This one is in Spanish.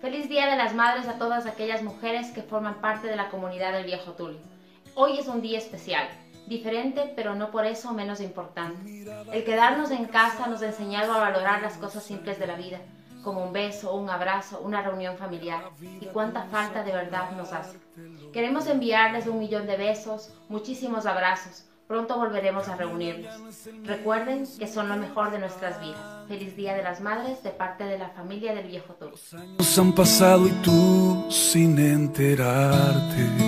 Feliz Día de las Madres a todas aquellas mujeres que forman parte de la comunidad del Viejo Tulio. Hoy es un día especial, diferente pero no por eso menos importante. El quedarnos en casa nos ha enseñado a valorar las cosas simples de la vida, como un beso, un abrazo, una reunión familiar, y cuánta falta de verdad nos hace. Queremos enviarles un millón de besos, muchísimos abrazos, Pronto volveremos a reunirnos. Recuerden que son lo mejor de nuestras vidas. Feliz Día de las Madres de parte de la familia del Viejo Tour. Años han pasado y tú sin enterarte